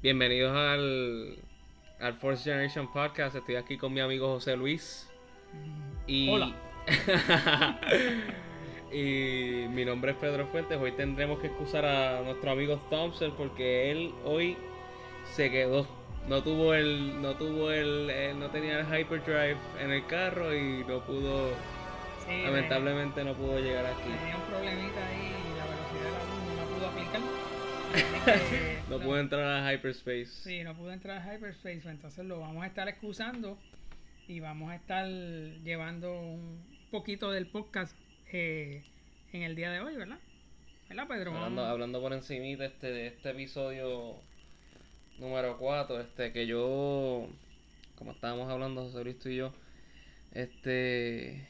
Bienvenidos al, al Fourth Generation Podcast. Estoy aquí con mi amigo José Luis. Y, Hola. y mi nombre es Pedro Fuentes. Hoy tendremos que excusar a nuestro amigo Thompson porque él hoy se quedó. No tuvo el, no tuvo el, él no tenía el hyperdrive en el carro y no pudo, Sí, lamentablemente no pudo llegar aquí. Tenía un problemita ahí y la velocidad de la luz no pudo aplicar. Así que, No pudo entrar a hyperspace. Sí, no pudo entrar a Hyperspace, entonces lo vamos a estar excusando y vamos a estar llevando un poquito del podcast eh, en el día de hoy, ¿verdad? ¿Verdad, Pedro? Hablando, hablando por encimita este, de este episodio número 4, este, que yo, como estábamos hablando José Luis tú y yo, este,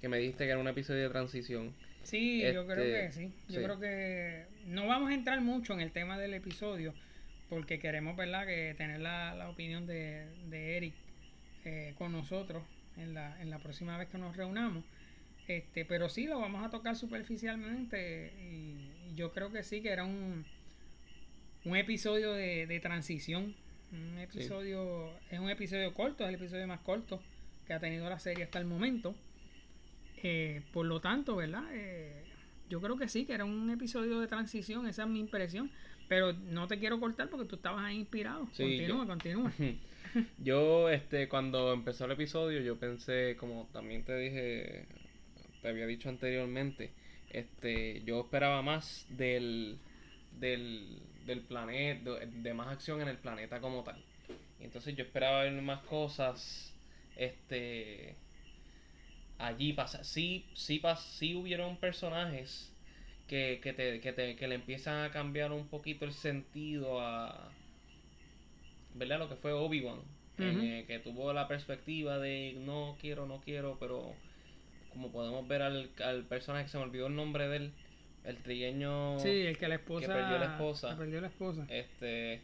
que me dijiste que era un episodio de transición. Sí, yo creo Este, que sí. Yo sí. creo que no vamos a entrar mucho en el tema del episodio porque queremos, ¿verdad?, que tener la, la opinión de, de Eric eh, con nosotros en la, en la próxima vez que nos reunamos. Este, pero sí lo vamos a tocar superficialmente y, y yo creo que sí que era un, un episodio de, de transición. Un episodio, es un episodio corto, es el episodio más corto que ha tenido la serie hasta el momento. Eh, por lo tanto, ¿verdad? Eh, yo creo que sí, que era un episodio de transición, esa es mi impresión. Pero no te quiero cortar porque tú estabas ahí inspirado. Sí, continúa, yo- continúa. Yo, este, cuando empezó el episodio, yo pensé, como también te dije, te había dicho anteriormente, este, yo esperaba más del, del, del planeta, de, de más acción en el planeta como tal. Y entonces yo esperaba ver más cosas, este, allí pasa, sí, sí, pas, sí hubieron personajes que, que, te, que, te, que le empiezan a cambiar un poquito el sentido a, ¿verdad? Lo que fue Obi-Wan, eh, que tuvo la perspectiva de no quiero, no quiero, pero como podemos ver al, al personaje que se me olvidó el nombre de él, el trigueño, Sí, el que la esposa. perdió la esposa. que perdió la esposa. este,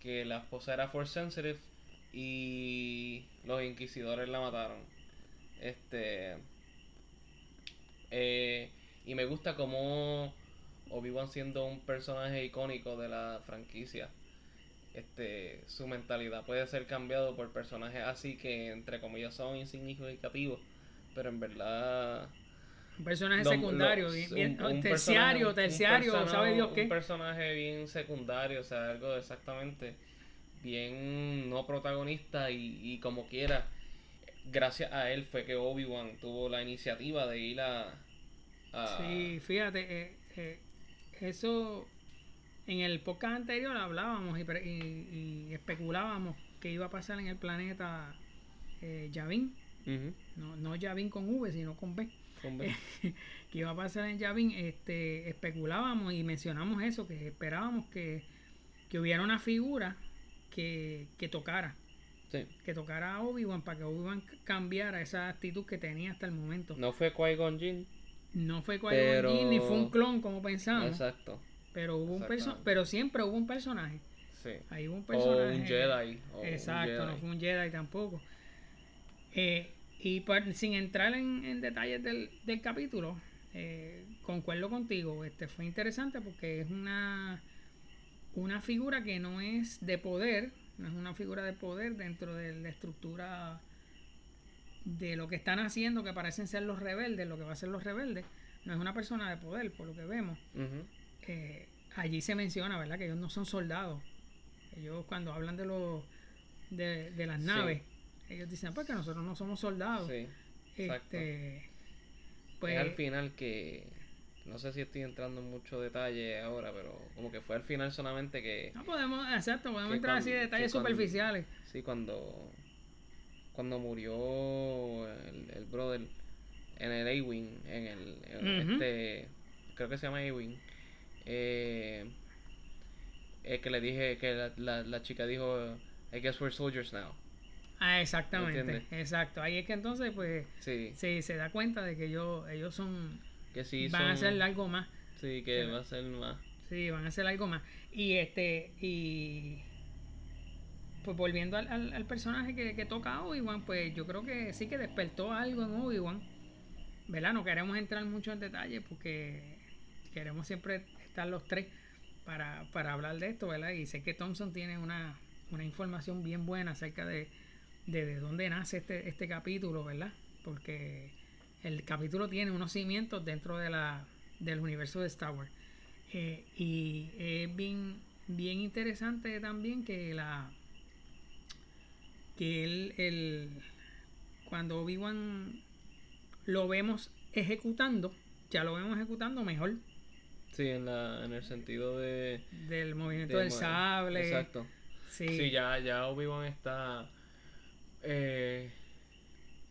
que la esposa era force sensitive y los inquisidores la mataron. Este, eh, y me gusta como Obi-Wan siendo un personaje icónico de la franquicia. Este, su mentalidad puede ser cambiado por personajes así que entre comillas son insignificativos, pero en verdad Un personaje secundario, bien, bien- un- un terciario, terciario, persona- ¿sabe Dios qué? Un personaje bien secundario, o sea, algo exactamente bien no protagonista y, y como quiera, gracias a él fue que Obi-Wan tuvo la iniciativa de ir a... a- Sí, fíjate, eh, eh, eso en el podcast anterior hablábamos y, y- y especulábamos que iba a pasar en el planeta eh, Yavin, No, no Yavin con V, sino con B, hombre. que iba a pasar en Yavin, este, especulábamos y mencionamos eso, que esperábamos que, que hubiera una figura que, que tocara, Sí. que tocara a Obi-Wan para que Obi-Wan cambiara esa actitud que tenía hasta el momento. No fue Qui-Gon Jinn, No fue qui Pero- ni fue un clon como pensamos. exacto, Pero hubo un pero siempre hubo un personaje. sí. Ahí hubo un O personaje. un Jedi. o un Exacto, no Jedi. fue un Jedi tampoco. Eh, y por- sin entrar en, en detalles del, del capítulo, eh, concuerdo contigo. Este fue interesante porque es una una figura que no es de poder, no es una figura de poder dentro de la estructura de lo que están haciendo, que parecen ser los rebeldes, lo que va a ser los rebeldes, no es una persona de poder, por lo que vemos. Eh, allí se menciona, ¿verdad? Que ellos no son soldados. Ellos cuando hablan de los de, de las Sí. Ellos dicen, pues que nosotros no somos soldados. Sí. exacto. este, pues, es al final que no sé si estoy entrando en mucho detalle ahora, pero como que fue al final solamente que no podemos, exacto, podemos entrar así de detalles cuando- superficiales. sí cuando cuando murió el, el brother en el A-Wing, en el en este creo que se llama A-Wing. Eh, es que le dije que la, la, la chica dijo I guess we're soldiers now. Ah, exactamente, ¿Entiendes? exacto. Ahí es que entonces, pues, Sí, se, se da cuenta de que ellos, ellos son, que sí van a hacer algo más. Sí, que Sí. va a ser más. Sí, van a hacer algo más. Y este, y pues volviendo al, al, personaje que, que toca a Obi-Wan, pues yo creo que sí que despertó algo en Obi-Wan. ¿Verdad? No queremos entrar mucho en detalle porque queremos siempre estar los tres para, para hablar de esto, ¿verdad? Y sé que Thompson tiene una, una información bien buena acerca de, de, dónde nace este, este capítulo, ¿verdad? Porque el capítulo tiene unos cimientos dentro de la, del universo de Star Wars. Eh, y es bien, bien interesante también que la que él, el, cuando Obi-Wan lo vemos ejecutando, ya lo vemos ejecutando mejor. Sí, en, la, en el sentido de... Del movimiento del sable. Exacto. Sí, ya, ya Obi-Wan está eh,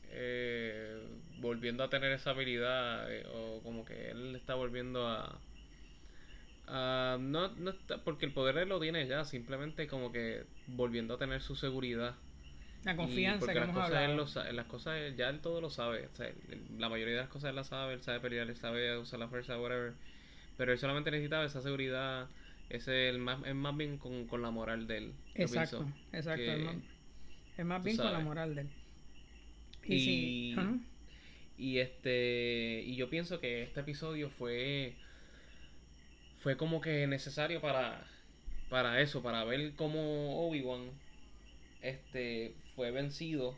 eh, volviendo a tener esa habilidad, eh, o como que él está volviendo a... no, no está, porque el poder él lo tiene ya, simplemente como que volviendo a tener su seguridad la confianza que las hemos hablado. las cosas, ya él todo lo sabe. la mayoría de las cosas él las sabe. Él sabe pelear, él sabe usar la fuerza, whatever. Pero él solamente necesitaba esa seguridad. Ese es, el más, es más bien con, con la moral de él. Exacto, exacto. Es, más, bien con la moral de él. Y, y, este y yo pienso que este episodio fue fue como que necesario para para eso, para ver cómo Obi-Wan este fue vencido.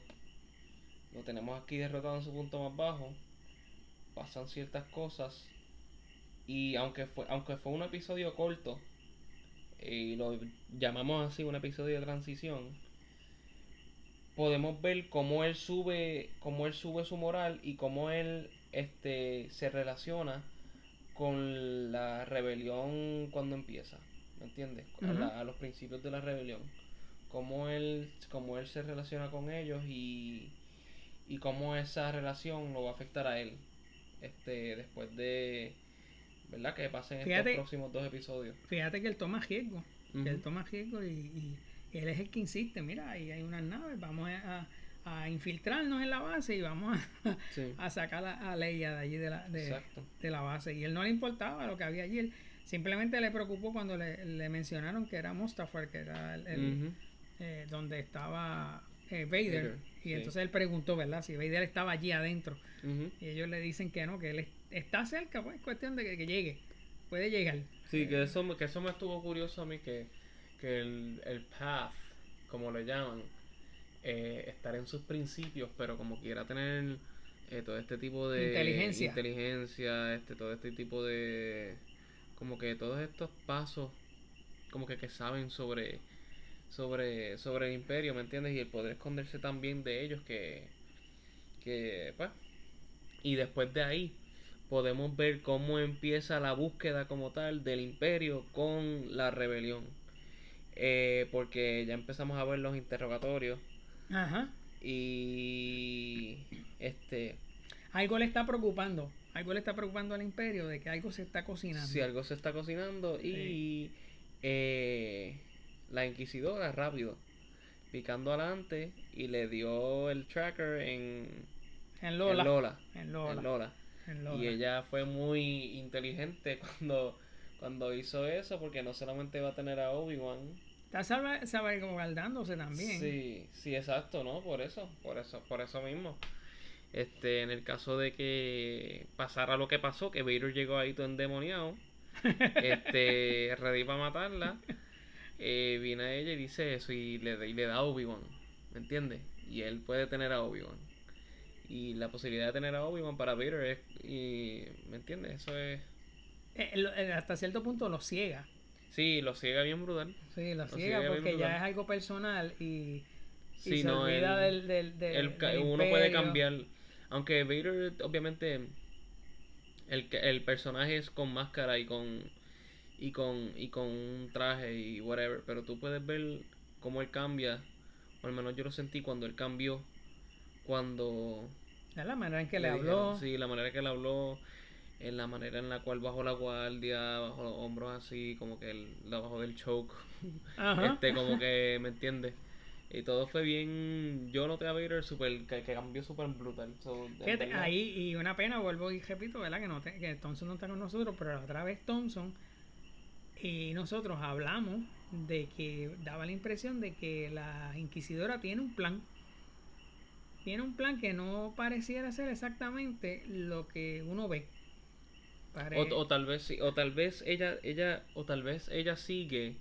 Lo tenemos aquí derrotado en su punto más bajo. Pasan ciertas cosas. Y aunque fue, aunque fue un episodio corto, y lo llamamos así un episodio de transición, podemos ver cómo él sube, cómo él sube su moral y cómo él este se relaciona con la rebelión cuando empieza, ¿me entiendes? a los principios de la rebelión. Cómo él, cómo él se relaciona con ellos y, y cómo esa relación lo va a afectar a él este después de verdad que pasen estos próximos dos episodios. Fíjate que él toma riesgo él toma riesgo y, y, él es el que insiste mira ahí hay unas naves vamos a, a infiltrarnos en la base y vamos a, a sacar a, Leia de allí de la, de, de, la base y él no le importaba lo que había allí él simplemente le preocupó cuando le, le mencionaron que era Mustafar que era el, eh, donde estaba eh, Vader. y entonces él preguntó, ¿verdad? Si Vader estaba allí adentro. Y ellos le dicen que no, que él está cerca, pues cuestión de que, llegue. Puede llegar. Sí, que, eso, que eso me estuvo curioso a mí, que, que el, el path, como le llaman, eh, estar en sus principios, pero como quiera tener todo este tipo de inteligencia. inteligencia, este, todo este tipo de... Como que todos estos pasos, como que, que saben sobre sobre, sobre el imperio, ¿me entiendes? Y el poder esconderse también de ellos que, que pues, y después de ahí podemos ver cómo empieza la búsqueda como tal del imperio con la rebelión. Eh, porque ya empezamos a ver los interrogatorios. Ajá. Y este algo le está preocupando, algo le está preocupando al imperio de que algo se está cocinando. Sí, algo se está cocinando y eh, la inquisidora rápido, picando adelante y le dio el tracker en, en Lola. En Lola. Y ella fue muy inteligente cuando, cuando hizo eso, porque no solamente va a tener a Obi-Wan. Está sabe como guardándose también. Sí, sí, exacto, ¿no? Por eso, por eso, por eso mismo. Este, en el caso de que pasara lo que pasó, que Vader llegó ahí todo endemoniado, este, ready para matarla eh, viene a ella y dice eso y le, y le da a Obi-Wan, ¿me entiendes? Y él puede tener a Obi-Wan. Y la posibilidad de tener a Obi-Wan para Vader es, y, ¿me entiendes? Eso es... Eh, eh, hasta cierto punto lo ciega. Sí, lo ciega bien brutal. Sí, lo, ciega, porque ya es algo personal y, y se olvida del, del, Uno puede cambiar, aunque Vader obviamente el, el personaje es con máscara y con y con, y con un traje y whatever, pero tú puedes ver cómo él cambia, o al menos yo lo sentí cuando él cambió, cuando... La manera en que le, habló. Sí, la manera en que le habló, en la manera en la cual bajó la guardia, bajó los hombros así, como que él, la bajó del choke, este, como que, ¿me entiendes? Y todo fue bien. Yo noté a Vader super, que, cambió súper brutal. Fíjate, ahí, y una pena, vuelvo y repito, ¿verdad? Que, no que Thompson no está con nosotros, pero la otra vez Thompson y nosotros hablamos de que daba la impresión de que la inquisidora tiene un plan. Tiene un plan que no pareciera ser exactamente lo que uno ve. O, tal vez sí, o tal vez ella, ella, o tal vez ella sigue,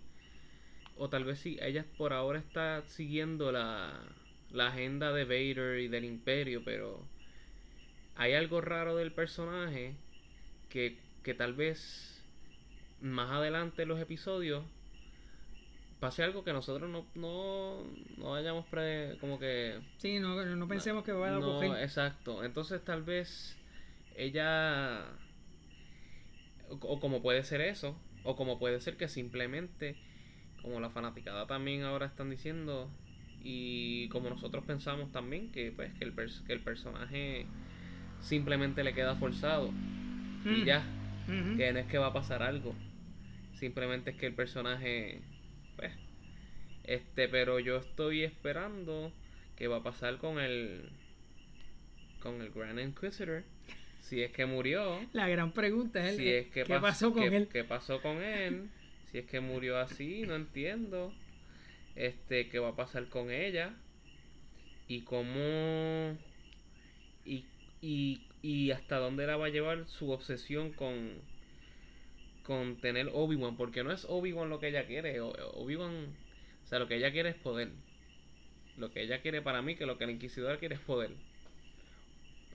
o tal vez sí, ella por ahora está siguiendo la, la agenda de Vader y del Imperio, pero hay algo raro del personaje que, que tal vez más adelante en los episodios pase algo que nosotros no, no, no hayamos pre, como que... Sí, no, no pensemos que va a ocurrir. No, exacto. Entonces tal vez ella... O, como puede ser eso, o como puede ser que simplemente, como la fanaticada también ahora están diciendo, y como nosotros pensamos también, que pues que el, que el personaje simplemente le queda forzado. Y mm. ya, que no es que va a pasar algo. Simplemente es que el personaje pues, este, pero yo estoy esperando qué va a pasar con el con el Grand Inquisitor. Si es que murió. La gran pregunta es, si es que ¿qué pasó con él? ¿Qué pasó con él? Si es que murió así, no entiendo. Este, ¿qué va a pasar con ella? Y cómo y, y, y hasta dónde la va a llevar su obsesión con con tener Obi-Wan, porque no es Obi-Wan lo que ella quiere, Obi-Wan, o sea, lo que ella quiere es poder. Lo que ella quiere para mí, que lo que el Inquisidor quiere es poder.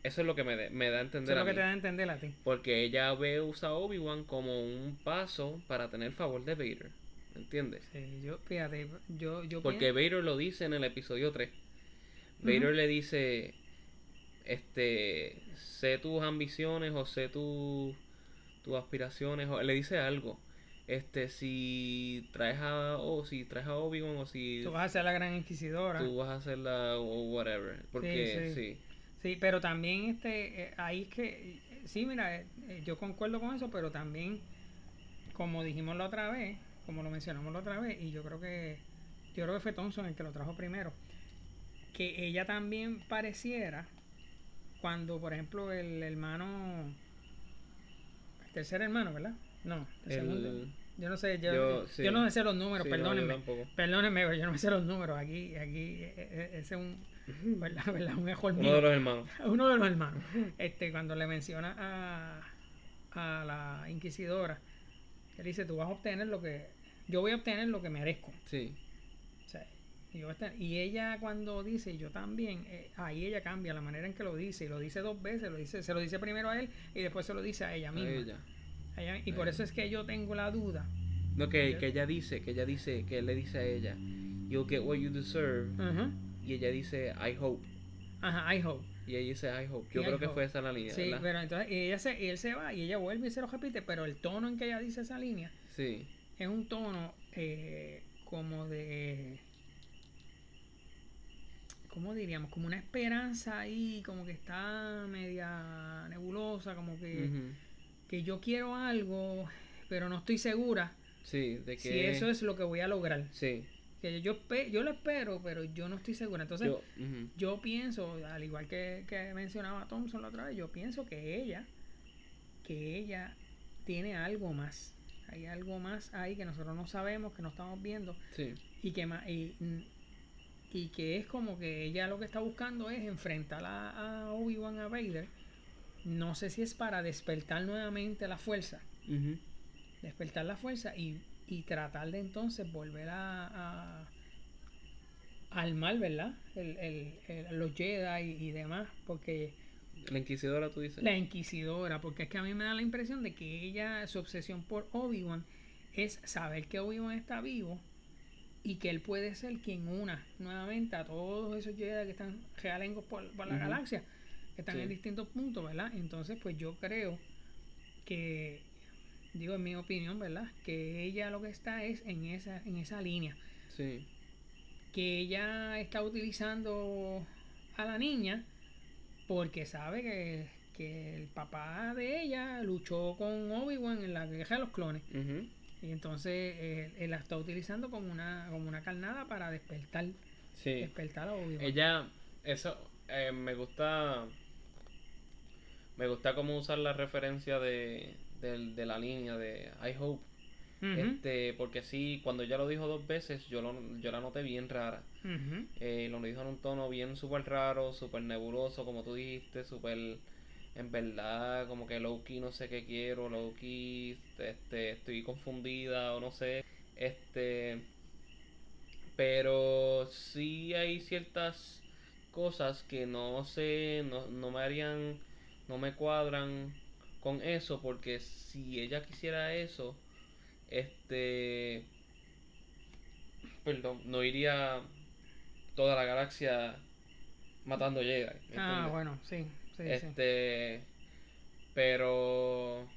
Eso es lo que me, da a entender. Eso es lo que te da a entender a ti. Porque ella ve usa Obi-Wan como un paso para tener favor de Vader. ¿Entiendes? Sí, yo, fíjate, yo, yo Porque Vader lo dice en el episodio 3. Vader le dice, este, sé tus ambiciones o sé tus tus aspiraciones, o le dice algo. Este, si traes a, o si traes a Obi-Wan, o si... Tú vas a ser la gran inquisidora. Tú vas a ser la, o whatever. Porque, sí. Sí, pero también, este, eh, ahí es que, sí, mira, eh, eh, yo concuerdo con eso, pero también, como dijimos la otra vez, como lo mencionamos la otra vez, y yo creo que, yo creo que fue Thompson el que lo trajo primero, que ella también pareciera, cuando, por ejemplo, el hermano tercer hermano, ¿verdad? No, el, segundo. Yo no sé, yo, yo, no sé los números, perdónenme. perdónenme, yo no me sé los números. Aquí, aquí, e, e, ese es un, ¿verdad? ¿verdad? Un mejor Uno de los hermanos. Uno de los hermanos. Este, cuando le menciona a, a la inquisidora, él dice, tú vas a obtener lo que, yo voy a obtener lo que merezco. Sí. O sea, y ella cuando dice, yo también, eh, ahí ella cambia la manera en que lo dice, y lo dice dos veces, lo dice, se lo dice primero a él y después se lo dice a ella misma. y por eso es que yo tengo la duda. No, que, que, ella dice, que ella dice, que él le dice a ella, you'll get what you deserve. Y ella dice, I hope. Ajá, I hope. Y ella dice, I hope. Yo creo que fue esa la línea. Sí, pero entonces ella se, él se va y ella vuelve y se lo repite, pero el tono en que ella dice esa línea sí. es un tono eh, como de ¿cómo diríamos? Como una esperanza ahí, como que está media nebulosa, como que, que yo quiero algo, pero no estoy segura sí, de que... si eso es lo que voy a lograr. Sí. Que yo, yo lo espero, pero yo no estoy segura. Entonces, yo, pienso, al igual que, que mencionaba Thompson la otra vez, yo pienso que ella, que ella tiene algo más. Hay algo más ahí que nosotros no sabemos, que no estamos viendo. Sí. Y que y, y que es como que ella lo que está buscando es enfrentar a, Obi-Wan a Vader. No sé si es para despertar nuevamente la fuerza. Despertar la fuerza y, y, tratar de entonces volver a, al mal, ¿verdad? El, el, los Jedi y, demás, porque... La Inquisidora, tú dices. La Inquisidora, porque es que a mí me da la impresión de que ella, su obsesión por Obi-Wan es saber que Obi-Wan está vivo y que él puede ser quien una nuevamente a todos esos Jedi que están realengos por, la galaxia, que están en distintos puntos, ¿verdad? Entonces, pues yo creo que, digo en mi opinión, ¿verdad? Que ella lo que está es en esa, en esa línea. Sí. Que ella está utilizando a la niña porque sabe que, que el papá de ella luchó con Obi-Wan en la guerra de los clones. Y entonces eh, él la está utilizando como una, como una carnada para despertar. Sí. Despertar a Ella, eso, eh, me gusta. Me gusta cómo usar la referencia de, de, la línea de I hope. Este, porque sí, cuando ella lo dijo dos veces, yo, lo, yo la noté bien rara. Eh, lo dijo en un tono bien súper raro, súper nebuloso, como tú dijiste, súper, en verdad, como que low-key no sé qué quiero, low-key, este, estoy confundida o no sé, este, pero sí hay ciertas cosas que no sé, no, no me harían, no me cuadran con eso, porque si ella quisiera eso, este, perdón, no iría toda la galaxia matando Jedi. ¿me Ah, bueno, sí, sí, sí. Este, pero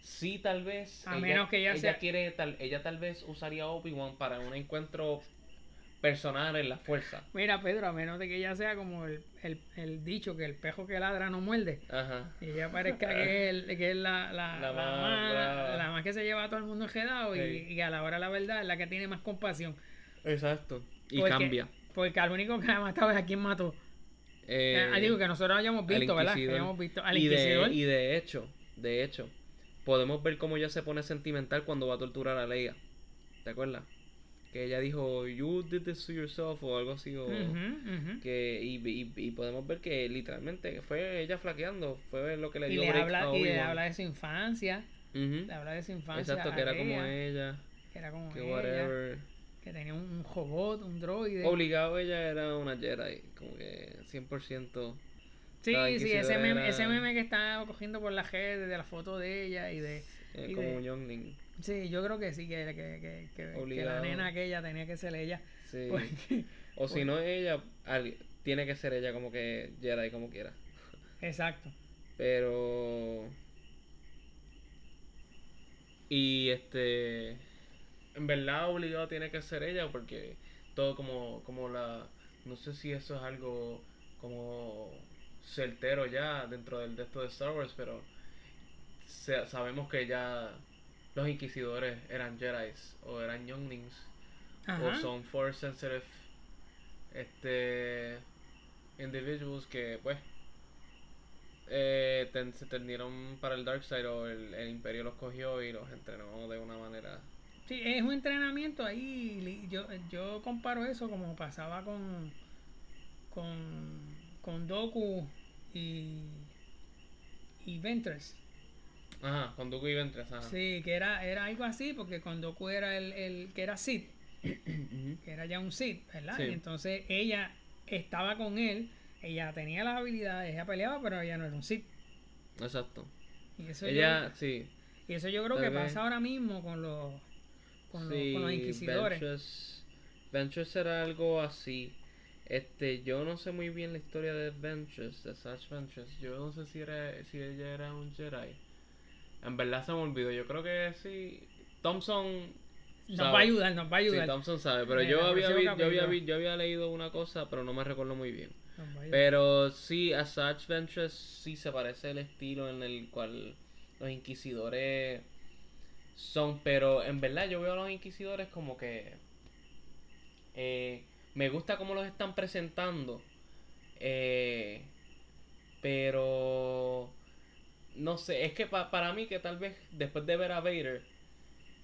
sí tal vez A menos que ella sea- quiere tal ella tal vez usaría Obi-Wan para un encuentro personal en la fuerza. Mira, Pedro, a menos de que ella sea como el, el, el dicho que el pejo que ladra no muerde. Ajá. Y ella parezca que es, el- que es la, la, La la más la más que se lleva a todo el mundo enredado y, Sí. y a la hora de la verdad es la que tiene más compasión. Exacto. Y Porque- cambia. Porque al único que ha matado es a quien mató. Eh, Eh, digo que nosotros hayamos al visto, ¿verdad? Que hayamos visto al y de, y de hecho, de hecho, podemos ver cómo ella se pone sentimental cuando va a torturar a Leia. ¿Te acuerdas? Que ella dijo, you did this to yourself o algo así. O, que y, y, y podemos ver que literalmente fue ella flaqueando. Fue lo que le Y dio le, break habla, a y le habla de su infancia. Ujú. Le habla de su infancia. Exacto, que era como ella. Que era como Que ella, whatever. Que tenía un, un robot, un droide. Obligado ella era una Jedi. Como que 100%. Sí, sí, ese meme, era- ese meme que está cogiendo por la red de la foto de ella y de... eh, Y como de- un youngling. Sí, yo creo que sí, que, que, que, que- que la nena aquella tenía que ser ella. Sí. Porque- O si no ella, tiene que ser ella como que Jedi como quiera. exacto. Pero. Y este. En verdad, obligado tiene que ser ella porque todo como, como la. No sé si eso es algo como certero ya dentro del de esto de Star Wars, pero se- sabemos que ya los inquisidores eran Jedi o eran younglings o son force sensitive este individuals que pues eh, ten- se tendieron para el dark side o el, el imperio los cogió y los entrenó de una manera Sí, es un entrenamiento ahí. Yo, yo comparo eso como pasaba con, con, con Doku y, y Ventress. Ajá con Dooku y Ventress ajá Sí, que era, era algo así, porque con Doku era el, el que era Ujú. que era ya un Sith, ¿verdad? Sí. Y entonces ella estaba con él, ella tenía las habilidades, ella peleaba, pero ella no era un Sith. exacto Y eso, ella sí yo, y eso yo creo tal que vez- pasa ahora mismo con los, con los, sí con los inquisidores. Ventress era algo así este yo no sé muy bien la historia de Ventress de Sash Ventress yo no sé si era si ella era un Jedi en verdad se me olvidó yo creo que sí Thompson Nos sabe. va a ayudar, nos va a Sí, ayudar. Thompson sabe, pero yo había, vi- yo, había vi- yo había leído una cosa, pero no me recuerdo muy bien. Pero sí, a Satch Ventress sí se parece el estilo en el cual los inquisidores son, pero en verdad yo veo a los inquisidores como que eh, me gusta cómo los están presentando, eh, pero no sé, es que pa- para mí que tal vez después de ver a Vader,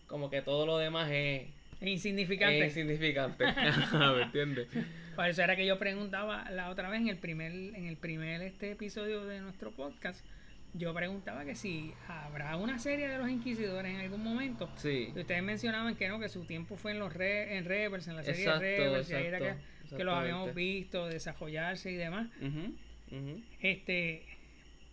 como que todo lo demás es, Es insignificante. es insignificante, ¿me entiendes? Por eso era que yo preguntaba la otra vez en el primer, en el primer este episodio de nuestro podcast. Yo preguntaba que si habrá una serie de los inquisidores en algún momento. Sí. Y ustedes mencionaban que no, que su tiempo fue en los re, en Rebels, en la serie Exacto, de Rebels, y ahí era exacto, que, que los habíamos visto desarrollarse y demás. Este,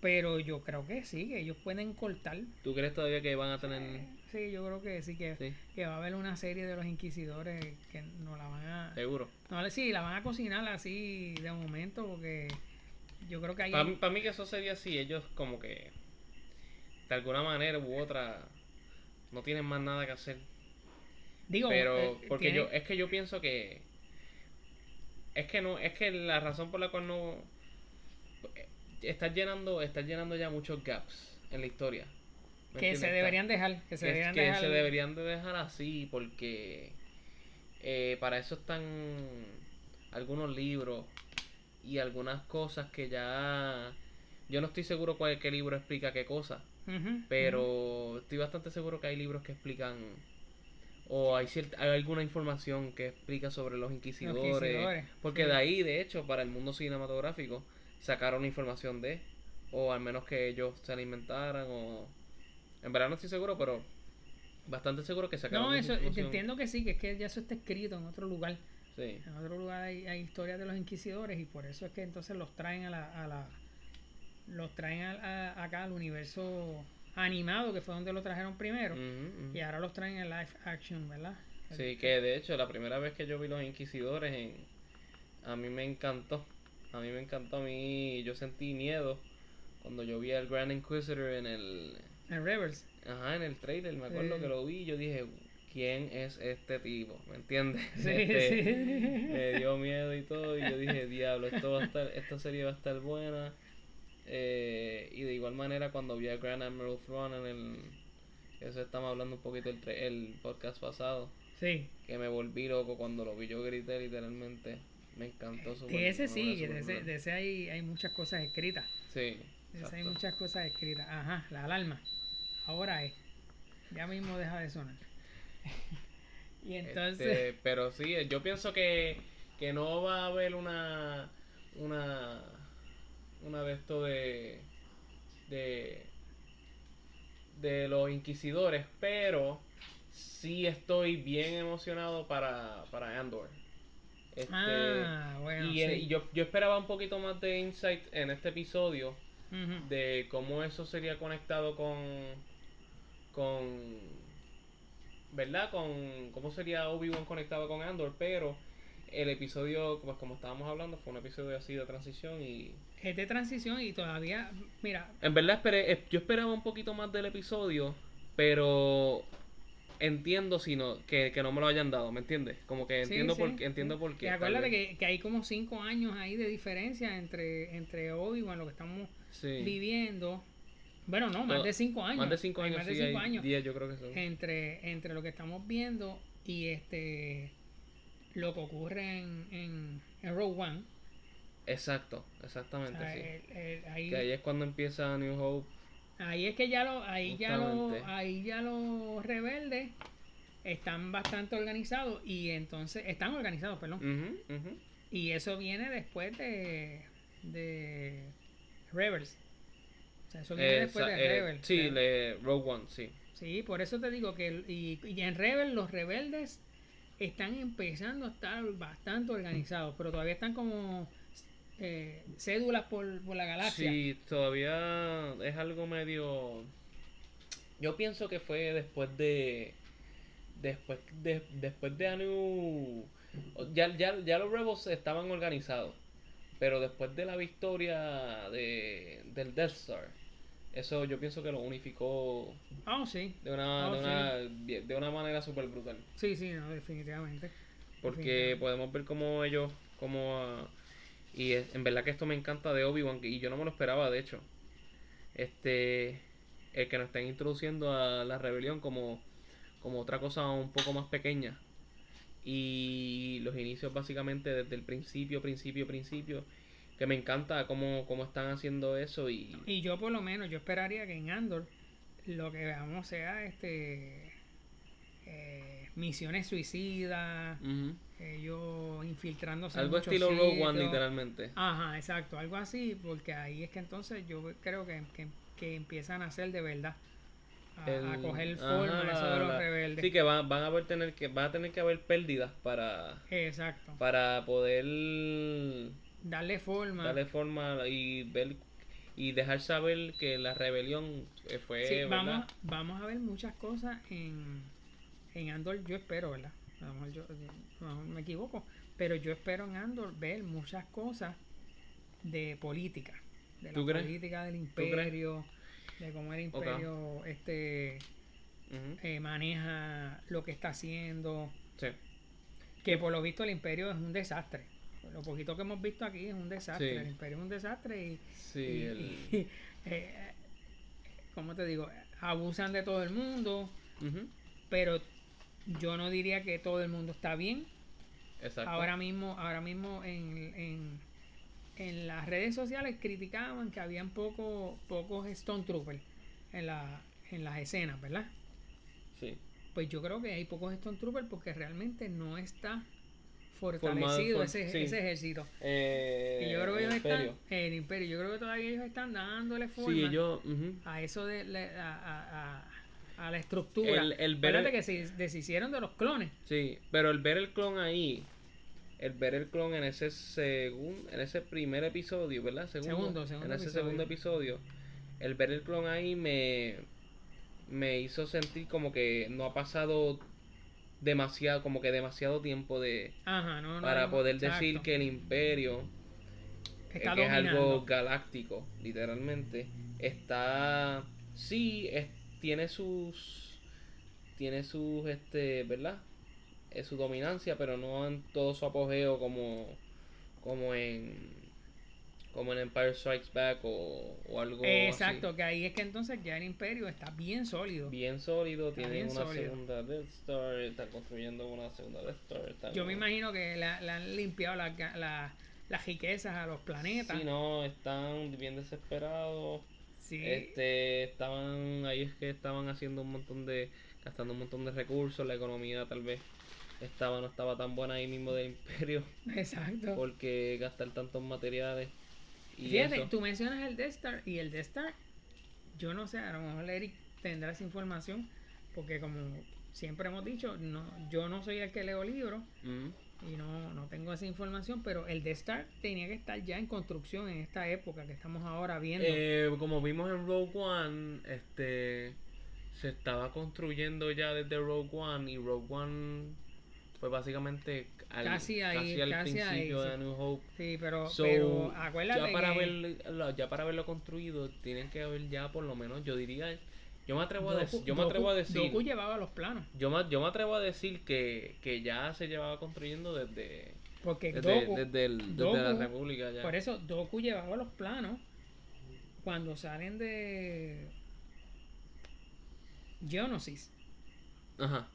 pero yo creo que sí, que ellos pueden cortar. ¿Tú crees todavía que van a tener... Sí, yo creo que sí, que, Sí, que va a haber una serie de los inquisidores que no la van a... seguro. No, sí, la van a cocinar así de momento porque yo creo que ahí... Para mí, pa' mí que eso sería así, ellos como que de alguna manera u otra no tienen más nada que hacer. digo, Pero eh, porque yo es que yo pienso que es que no es que la razón por la cual no eh, estás llenando estás llenando ya muchos gaps en la historia. ¿me que se deberían dejar, que se que, deberían que dejar... se deberían de dejar así porque eh, para eso están algunos libros y algunas cosas que ya yo no estoy seguro cuál qué libro explica qué cosa pero estoy bastante seguro que hay libros que explican o hay, cierta, hay alguna información que explica sobre los inquisidores. Los inquisidores, porque sí. de ahí, de hecho, para el mundo cinematográfico, sacaron información de, o al menos que ellos se la inventaran, o... En verdad no estoy seguro, pero bastante seguro que sacaron No, eso, información. entiendo que sí, que es que ya eso está escrito en otro lugar. Sí, En otro lugar hay, hay historias de los inquisidores y por eso es que entonces los traen a la... A la los traen a- a- acá al universo animado, que fue donde lo trajeron primero. Y ahora los traen en live action, ¿verdad? Sí, que de hecho la primera vez que yo vi los inquisidores en... a mí me encantó. A mí me encantó, a mí yo sentí miedo cuando yo vi al Grand Inquisitor en el En Rebels. ajá, en el trailer, me acuerdo Sí. que lo vi, yo dije, ¿quién es este tipo? ¿Me entiendes? Sí, Este, sí. Me dio miedo y todo y yo dije, diablo, esto va a estar esta serie va a estar buena. Eh, y de igual manera cuando vi a Grand Admiral Thrawn en el eso estamos hablando un poquito el, el podcast pasado Sí. que me volví loco cuando lo vi. Yo grité literalmente. Me encantó su De ese sí, de ese, de ese hay, hay muchas cosas escritas. Sí. De ese hay muchas cosas escritas. Ajá, la alarma. Ahora es. Ya mismo deja de sonar. y entonces. Este, pero sí, yo pienso que, que no va a haber una. Una. Una de esto de. De. De los inquisidores, pero sí estoy bien emocionado para, para Andor. Este, ah, bueno. y, sí. y yo, yo esperaba un poquito más de insight en este episodio de cómo eso sería conectado con con verdad con cómo sería Obi-Wan conectado con Andor pero el episodio pues como estábamos hablando fue un episodio así de transición y Es de transición y todavía. Mira, en verdad esperé yo esperaba un poquito más del episodio pero entiendo si no que, que no me lo hayan dado ¿me entiendes? como que entiendo sí, por qué entiendo sí. por qué Y tal acuérdate que, que hay como cinco años ahí de diferencia entre, entre Obi-Wan, lo que estamos Sí. viviendo. Bueno, no, más No, de cinco años. más de cinco años más de cinco años. diez, yo creo que son Entre, entre lo que estamos viendo y este lo que ocurre en, en, en Rogue One. exacto O exactamente sea, sí el- el- ahí, que ahí es cuando empieza New Hope ahí es que ya lo, ahí ya lo, ahí ya los rebeldes están bastante organizados y entonces están organizados, perdón. Ujú. Y eso viene después de, de Rebels. O sea, eso viene Eh, después de eh, Rebels. sí, Pero- le, Rogue One, sí. Sí, por eso te digo que y, y en Rebel los rebeldes están empezando a estar bastante organizados, pero todavía están como eh, cédulas por, por la galaxia. Sí, todavía es algo medio... Yo pienso que fue después de... Después de, después de A New... Ya, ya, ya los Rebels estaban organizados. Pero después de la victoria de, del Death Star, eso yo pienso que lo unificó Ah, sí. de una, Oh, de una, de una manera súper brutal. Sí, sí, no, definitivamente. Porque Definitivamente. podemos ver cómo ellos, como ah, y en verdad que esto me encanta de Obi-Wan, y yo no me lo esperaba, de hecho. Este, el que nos estén introduciendo a la rebelión como, como otra cosa un poco más pequeña. Y los inicios básicamente desde el principio, principio, principio. Que me encanta cómo, cómo están haciendo eso y... Y yo por lo menos, yo esperaría que en Andor lo que veamos sea este eh, misiones suicidas, Ujú. ellos infiltrándose Algo estilo Rogue One literalmente. Ajá, exacto, algo así, porque ahí es que entonces yo creo que, que, que empiezan a hacer de verdad, a, coger ajá, forma la- eso de los la- rebeldes. Sí, que van, van a tener que van a tener que haber pérdidas para Exacto, para poder darle forma. darle forma y ver y dejar saber que la rebelión fue vamos, vamos a ver muchas cosas en, en Andor, yo espero, ¿verdad? A lo mejor yo a lo mejor me equivoco, pero yo espero en Andor ver muchas cosas de política, de la ¿Tú crees? política del imperio, de cómo el imperio este eh, maneja lo que está haciendo, sí. que por lo visto el imperio es un desastre. Lo poquito que hemos visto aquí es un desastre, Sí. el imperio es un desastre y, Sí, y- el- y, eh, ¿cómo te digo? Abusan de todo el mundo, pero yo no diría que todo el mundo está bien. exacto. Ahora mismo, ahora mismo en, en, en las redes sociales criticaban que habían poco, pocos Stone Troopers en, la, en las escenas, ¿verdad? sí. pues yo creo que hay pocos Stormtroopers porque realmente no está fortalecido ese, ese, ejército. Eh, y yo creo que ellos están, el imperio, yo creo que todavía ellos están dándole forma a eso de, a, a, a, la estructura. El, el ver que se deshicieron de los clones. Sí, pero el ver el clon ahí, el ver el clon en ese segundo, en ese primer episodio, ¿verdad? Segundo, segundo, en ese segundo episodio, el ver el clon ahí me me hizo sentir como que no ha pasado demasiado, como que demasiado tiempo de para poder decir que el imperio que es algo galáctico, literalmente, está sí es, tiene sus tiene sus este, ¿verdad? Es su dominancia, pero no en todo su apogeo como como en como en Empire Strikes Back o, o algo Exacto, que ahí es que entonces ya el imperio está bien sólido. Bien sólido, tiene una segunda Death Star, está construyendo una segunda Death Star. Yo me imagino que le han limpiado las riquezas a los planetas. Sí, no, están bien desesperados. Sí. Este, estaban, ahí es que estaban haciendo un montón de, gastando un montón de recursos, la economía tal vez estaba no estaba tan buena ahí mismo del imperio. Exacto. Porque gastar tantos materiales Fíjate, tú mencionas el Death Star y el Death Star, yo no sé, a lo mejor Eric tendrá esa información, porque como siempre hemos dicho, no, yo no soy el que leo libros. Y no, no tengo esa información, pero el Death Star tenía que estar ya en construcción en esta época que estamos ahora viendo. Eh, como vimos en Rogue One, este se estaba construyendo ya desde Rogue One y Rogue One fue básicamente al, casi, ahí, casi al principio de New Hope. Sí, pero, pero acuérdate ya para, verlo, ya para verlo construido tienen que haber ya por lo menos, yo diría, yo me atrevo a decir, yo me atrevo a decir, Doku llevaba los planos. Yo me, yo me atrevo a decir que, que ya se llevaba construyendo desde porque desde, desde, el, desde la República ya. Por eso Doku llevaba los planos cuando salen de Geonosis. Ajá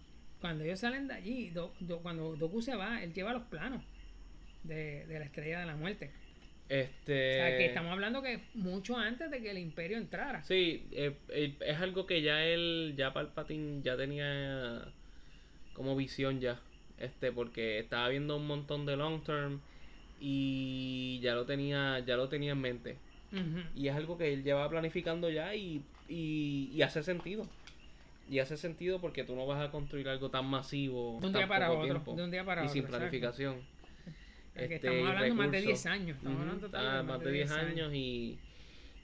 cuando ellos salen de allí, cuando Doku se va, él lleva los planos de, la estrella de la muerte. Este... O sea, que estamos hablando que mucho antes de que el imperio entrara. Sí, eh, eh, es algo que ya él, ya Palpatine ya tenía como visión ya. Este, porque estaba viendo un montón de long term y ya lo tenía, ya lo tenía en mente. Y es algo que él lleva planificando ya y, y hace sentido. Y hace sentido porque tú no vas a construir algo tan masivo. De un día para otro. de un día para y sin planificación. Este, estamos hablando más de 10 años. Estamos hablando ah, más, de 10 años, y,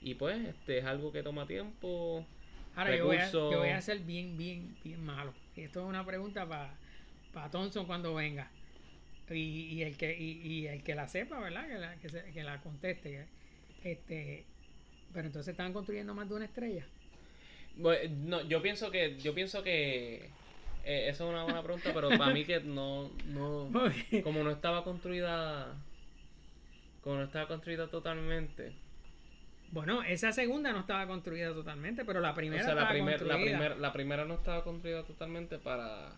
y pues este es algo que toma tiempo. Ahora yo voy, a, yo voy a ser bien, bien, bien malo. Esto es una pregunta para pa Thompson cuando venga. Y, y, el que y, y, el que la sepa, ¿verdad? Que la, que, se, que la conteste. Este, pero entonces estaban construyendo más de una estrella. No, yo pienso que, yo pienso que eh, eso es una buena pregunta, pero para mí que no, no, como no estaba construida, como no estaba construida totalmente. Bueno, esa segunda no estaba construida totalmente, pero la primera la, primer, la, primer, la primera no estaba construida totalmente para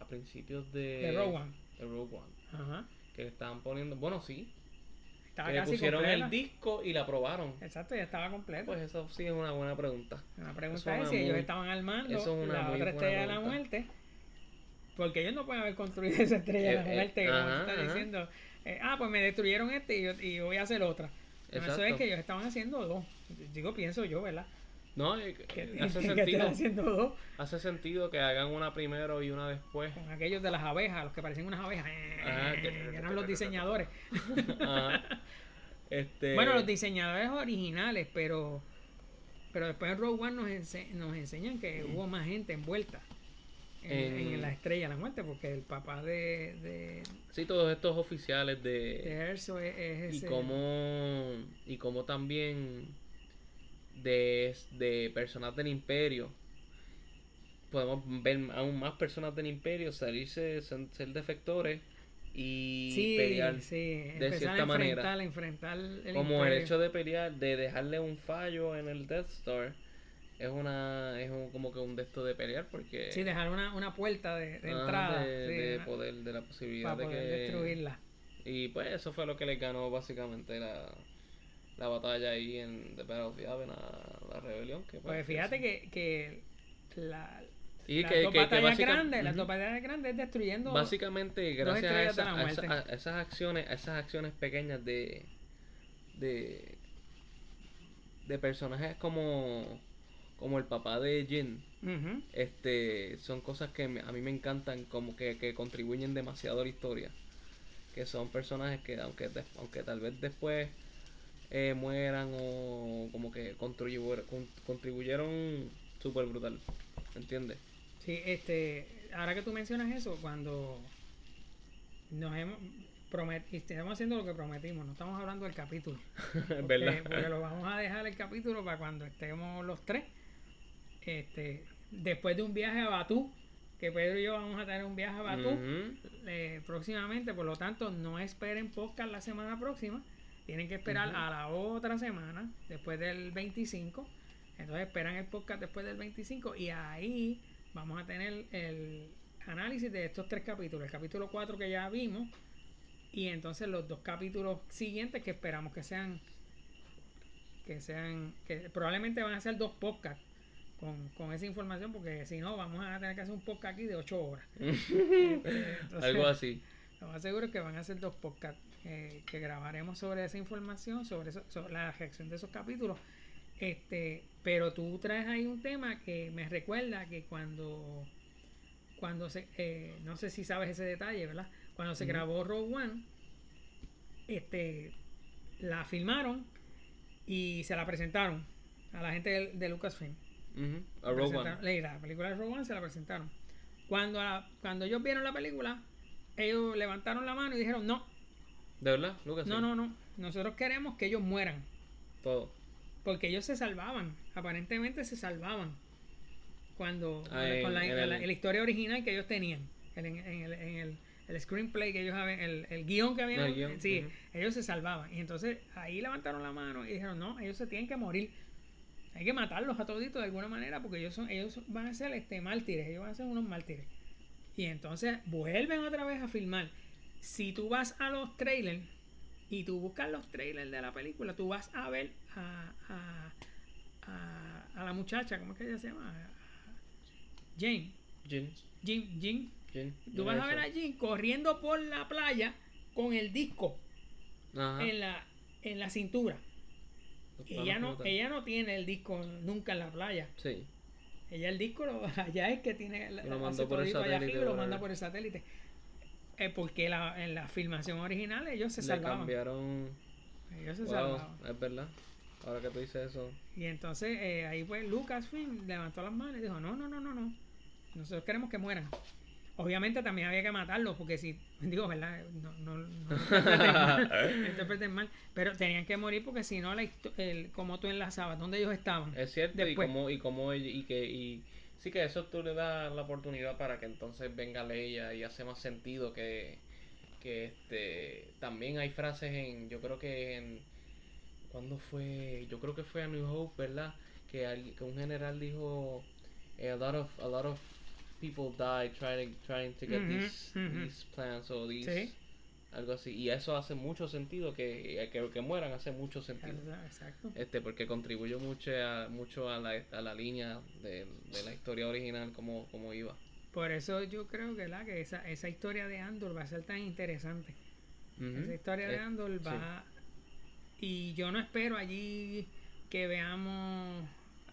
a principios de, de Rogue One. De Rogue One. Ajá. Que estaban poniendo, bueno, sí, estaba que pusieron el disco y la probaron. Exacto, ya estaba completo. Pues eso sí es una buena pregunta. Una pregunta es si ellos estaban armando la otra estrella de la muerte. Porque ellos no pueden haber construido esa estrella de la eh, eh, muerte, como estás diciendo. Eh, ah, pues me destruyeron este y, yo, y voy a hacer otra. Eso es que ellos estaban haciendo dos. Digo, pienso yo, ¿verdad? No, hace sentido. Hace sentido que hagan una primero y una después. Con aquellos de las abejas, los que parecen unas abejas. eran los diseñadores. Este... Bueno, los diseñadores originales, pero pero después en Rogue One nos, nos enseñan que hubo más gente envuelta en, la estrella de la muerte, porque el papá de, de sí, todos estos oficiales de, de Erso es, y como y como también de, de personas del imperio podemos ver aún más personas del imperio salirse, ser defectores y pelear de cierta manera. Enfrentar el como el hecho de pelear, de dejarle un fallo en el Death Star, es una es como que un de esto de pelear porque sí dejar una, una puerta de, entrada de, poder de la posibilidad de que destruirla y pues eso fue lo que le ganó básicamente la la batalla ahí en The Battle of la, rebelión. Que pues fíjate que, que la, Y las que, dos que- que batallas grandes, las dos batallas grandes destruyendo. Básicamente, gracias a, esa- a esa- a esas acciones, a esas acciones pequeñas de, de, de personajes como, como el papá de Jin, este, son cosas que me- a mí me encantan, como que, que contribuyen demasiado a la historia. Que son personajes que, aunque, aunque tal vez después eh, mueran o como que contribuyeron, contribuyeron súper brutal. ¿Entiendes? Sí, este, ahora que tú mencionas eso, cuando nos hemos promet estamos haciendo lo que prometimos, no estamos hablando del capítulo. Porque, verdad. porque lo vamos a dejar el capítulo para cuando estemos los tres. Este, después de un viaje a Batú, que Pedro y yo vamos a tener un viaje a Batú eh, próximamente, por lo tanto, no esperen podcast la semana próxima. Tienen que esperar a la otra semana, después del 25. Entonces esperan el podcast después del 25 y ahí vamos a tener el análisis de estos tres capítulos. El capítulo 4 que ya vimos y entonces los dos capítulos siguientes que esperamos que sean que sean que probablemente van a ser dos podcasts con, con esa información porque si no vamos a tener que hacer un podcast aquí de 8 horas. Este, entonces, Algo así. lo más seguro es que van a ser dos podcasts eh, que grabaremos sobre esa información, sobre, eso- sobre la reacción de esos capítulos. Este, pero tú traes ahí un tema que me recuerda que cuando, cuando se, eh, no sé si sabes ese detalle, ¿verdad? Cuando se grabó Rogue One, este, la filmaron y se la presentaron a la gente de, de Lucasfilm. A La Rogue presentaron- One. la, la película de Rogue One se la presentaron. Cuando, la- cuando ellos vieron la película, ellos levantaron la mano y dijeron, no, ¿De verdad, Lucas? no, Sí. no, no, nosotros queremos que ellos mueran. Todo. Porque ellos se salvaban, aparentemente se salvaban. Cuando, Ah, con la, en la- el- la historia original que ellos tenían, en, en el, en el- el screenplay que ellos habían, el, el guion que habían, guion, sí, ellos se salvaban. Y entonces ahí levantaron la mano y dijeron, no, ellos se tienen que morir. Hay que matarlos a toditos de alguna manera porque ellos son, ellos van a ser este mártires, ellos van a ser unos mártires. Y entonces vuelven otra vez a filmar. Si tú vas a los trailers y tú buscas los trailers de la película, tú vas a ver a, a, a, a la muchacha, ¿cómo es que ella se llama? Jane. Jim, Jim. Jin. Tú vas a ver a Jim corriendo por la playa con el disco Ajá. en la, en la cintura. Ella no, tal. ella no tiene el disco nunca en la playa. Sí. Ella el disco lo, allá es que tiene la- Lo mandó por el satélite, arriba lo manda por el satélite. Eh, porque la, en la filmación original ellos se Le salvaban. cambiaron. Ellos se Wow, salvaban. es verdad. Ahora que tú dices eso. Y entonces eh, ahí pues Lucasfilm levantó las manos y dijo, no, no, no, no, no. Nosotros queremos que mueran. Obviamente también había que matarlos porque si, digo, ¿verdad? No, no, no interpreten mal, no interpreten mal, pero tenían que morir porque si no, la el, como tú enlazabas, ¿dónde ellos estaban? Es cierto, Después. y como, y como y que, y sí que eso tú le das la oportunidad para que entonces venga Leia y hace más sentido que, que este, también hay frases en, yo creo que en, ¿cuándo fue? Yo creo que fue a New Hope, ¿verdad? Que, al- que un general dijo, eh, a lot of, a lot of people died trying, trying to get these, these plans o these, Sí. algo así, y eso hace mucho sentido, que, que, que mueran hace mucho sentido. Exacto. Este, porque contribuyó mucho a, mucho a, la, a la línea de, de la historia original como, como iba. Por eso yo creo que, la, que esa, esa historia de Andor va a ser tan interesante. Esa historia de Eh, Andor sí. va... Y yo no espero allí que veamos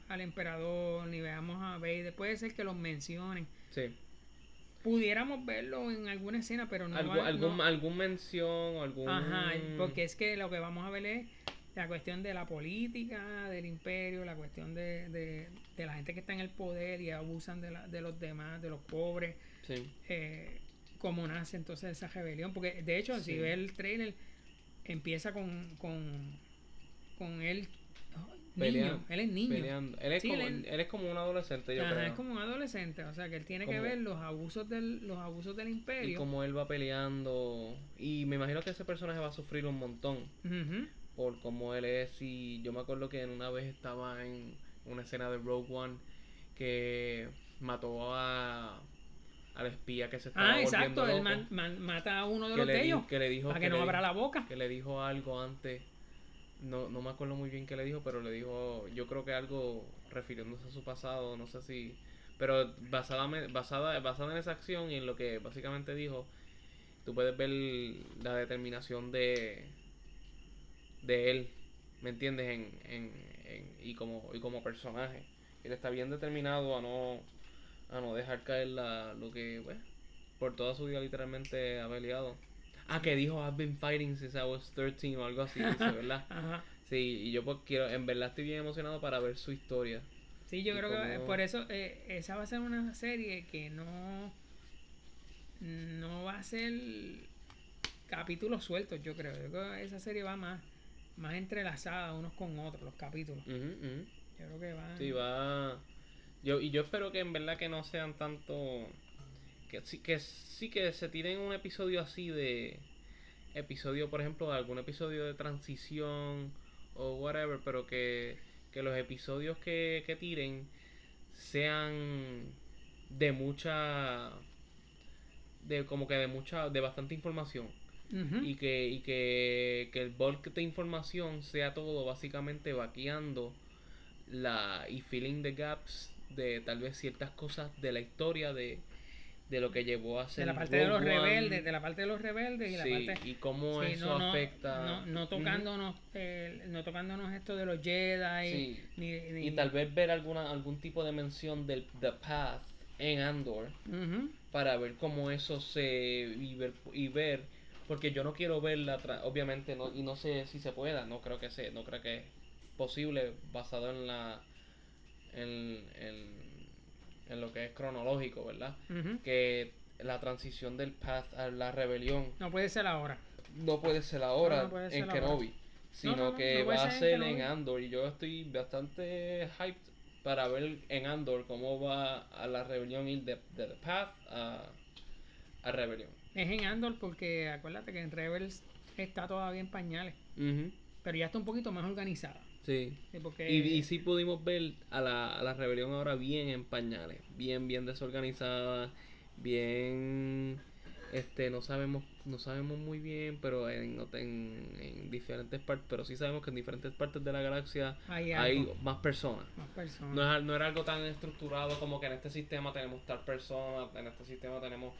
al emperador ni veamos a Vader. Puede ser que los mencionen. Sí. Pudiéramos verlo en alguna escena, pero no Algu- va- algún, no- algún mención, algún... Ajá, porque es que lo que vamos a ver es la cuestión de la política, del imperio, la cuestión de, de, de la gente que está en el poder y abusan de, la, de los demás, de los pobres. Sí. eh, cómo nace entonces esa rebelión. Porque de hecho, si ves el trailer, empieza con, con, con él Peleando, niño. Él es niño. Peleando. Él es, Sí, como, él- él es como un adolescente, yo Ajá, creo. es como un adolescente. O sea que él tiene que ver los abusos del, los abusos del Y imperio. como él va peleando. Y me imagino que ese personaje va a sufrir un montón por cómo él es. Y yo me acuerdo que en una vez estaba en una escena de Rogue One que mató a al espía que se estaba Ah, exacto. volviendo Él loco. man- man- mata a uno de los de di- ellos que le dijo para que, que no abra la boca. que le dijo algo antes no, no me acuerdo muy bien qué le dijo pero le dijo yo creo que algo refiriéndose a su pasado no sé si Pero basada, basada, basada en esa acción y en lo que básicamente dijo, tú puedes ver la determinación de, de él, ¿me entiendes? En, en, y, como, y como personaje. Él está bien determinado a no, a no dejar caer la, lo que, pues, por toda su vida literalmente ha peleado. Ah, que dijo, I've been fighting since I was 13 o algo así, ¿verdad? Ajá. Sí, y yo pues quiero, en verdad estoy bien emocionado para ver su historia. Sí, yo creo que por eso eh, esa va a ser una serie que no no va a ser capítulos sueltos, yo creo. Yo creo que esa serie va más más entrelazada unos con otros los capítulos. Yo creo que va. Sí, va. Yo y yo espero que en verdad que no sean tanto que sí que sí que se tiren un episodio así de episodio, por ejemplo, algún episodio de transición o whatever, pero que, que los episodios que, que tiren sean de mucha de como que de mucha de bastante información. Y que y que, que el bulk de información sea todo básicamente vaqueando la y filling the gaps de tal vez ciertas cosas de la historia de de lo que llevó a ser de la parte de los rebeldes de la parte de los rebeldes y la parte y cómo eso afecta. no, no tocándonos eh, no tocándonos esto de los Jedi ni, y tal vez ver alguna algún tipo de mención del The Path en Andor para ver cómo eso se y ver, y ver porque yo no quiero verla obviamente no y no sé si se pueda no creo que sea no creo que es posible basado en la en, en en lo que es cronológico, ¿verdad? Que la transición del Path a la rebelión. No puede ser ahora. No puede ser ahora en Kenobi. Sino que va a ser en, Andor. Y yo estoy bastante hyped para ver en Andor cómo va a la rebelión ir de, The Path a, a Rebelión. Es en Andor porque acuérdate que en Rebels está todavía en pañales. Pero ya está un poquito más organizada. Sí. y, y sí pudimos ver a la, a la rebelión ahora bien en pañales, bien, bien desorganizada, bien, este, no sabemos, no sabemos muy bien, pero en, en, diferentes partes, pero sí sabemos que en diferentes partes de la galaxia hay, más personas. Más personas. No, no era algo tan estructurado como que en este sistema tenemos tal persona, en este sistema tenemos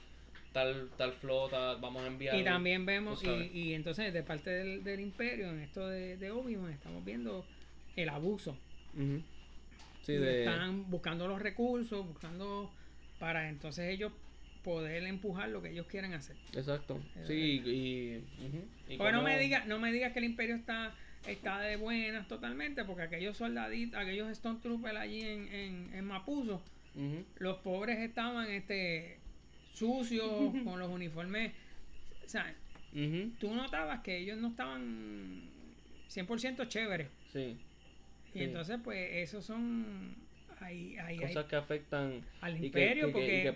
tal tal flota, vamos a enviar. Y también vemos, y, y, entonces de parte del, del imperio, en esto de, de Obi-Wan, estamos viendo el abuso. Están buscando los recursos, buscando para entonces ellos poder empujar lo que ellos quieren hacer. Exacto. Sí, y, porque no me digas no me digas que el imperio está está de buenas totalmente, porque aquellos soldaditos, aquellos Stone Troopers allí en, en, en Mapuzo, los pobres estaban este sucios, con los uniformes. O sea, tú notabas que ellos no estaban 100% chéveres. Sí. Y entonces, pues, esos son. Hay, Cosas que afectan al imperio, porque,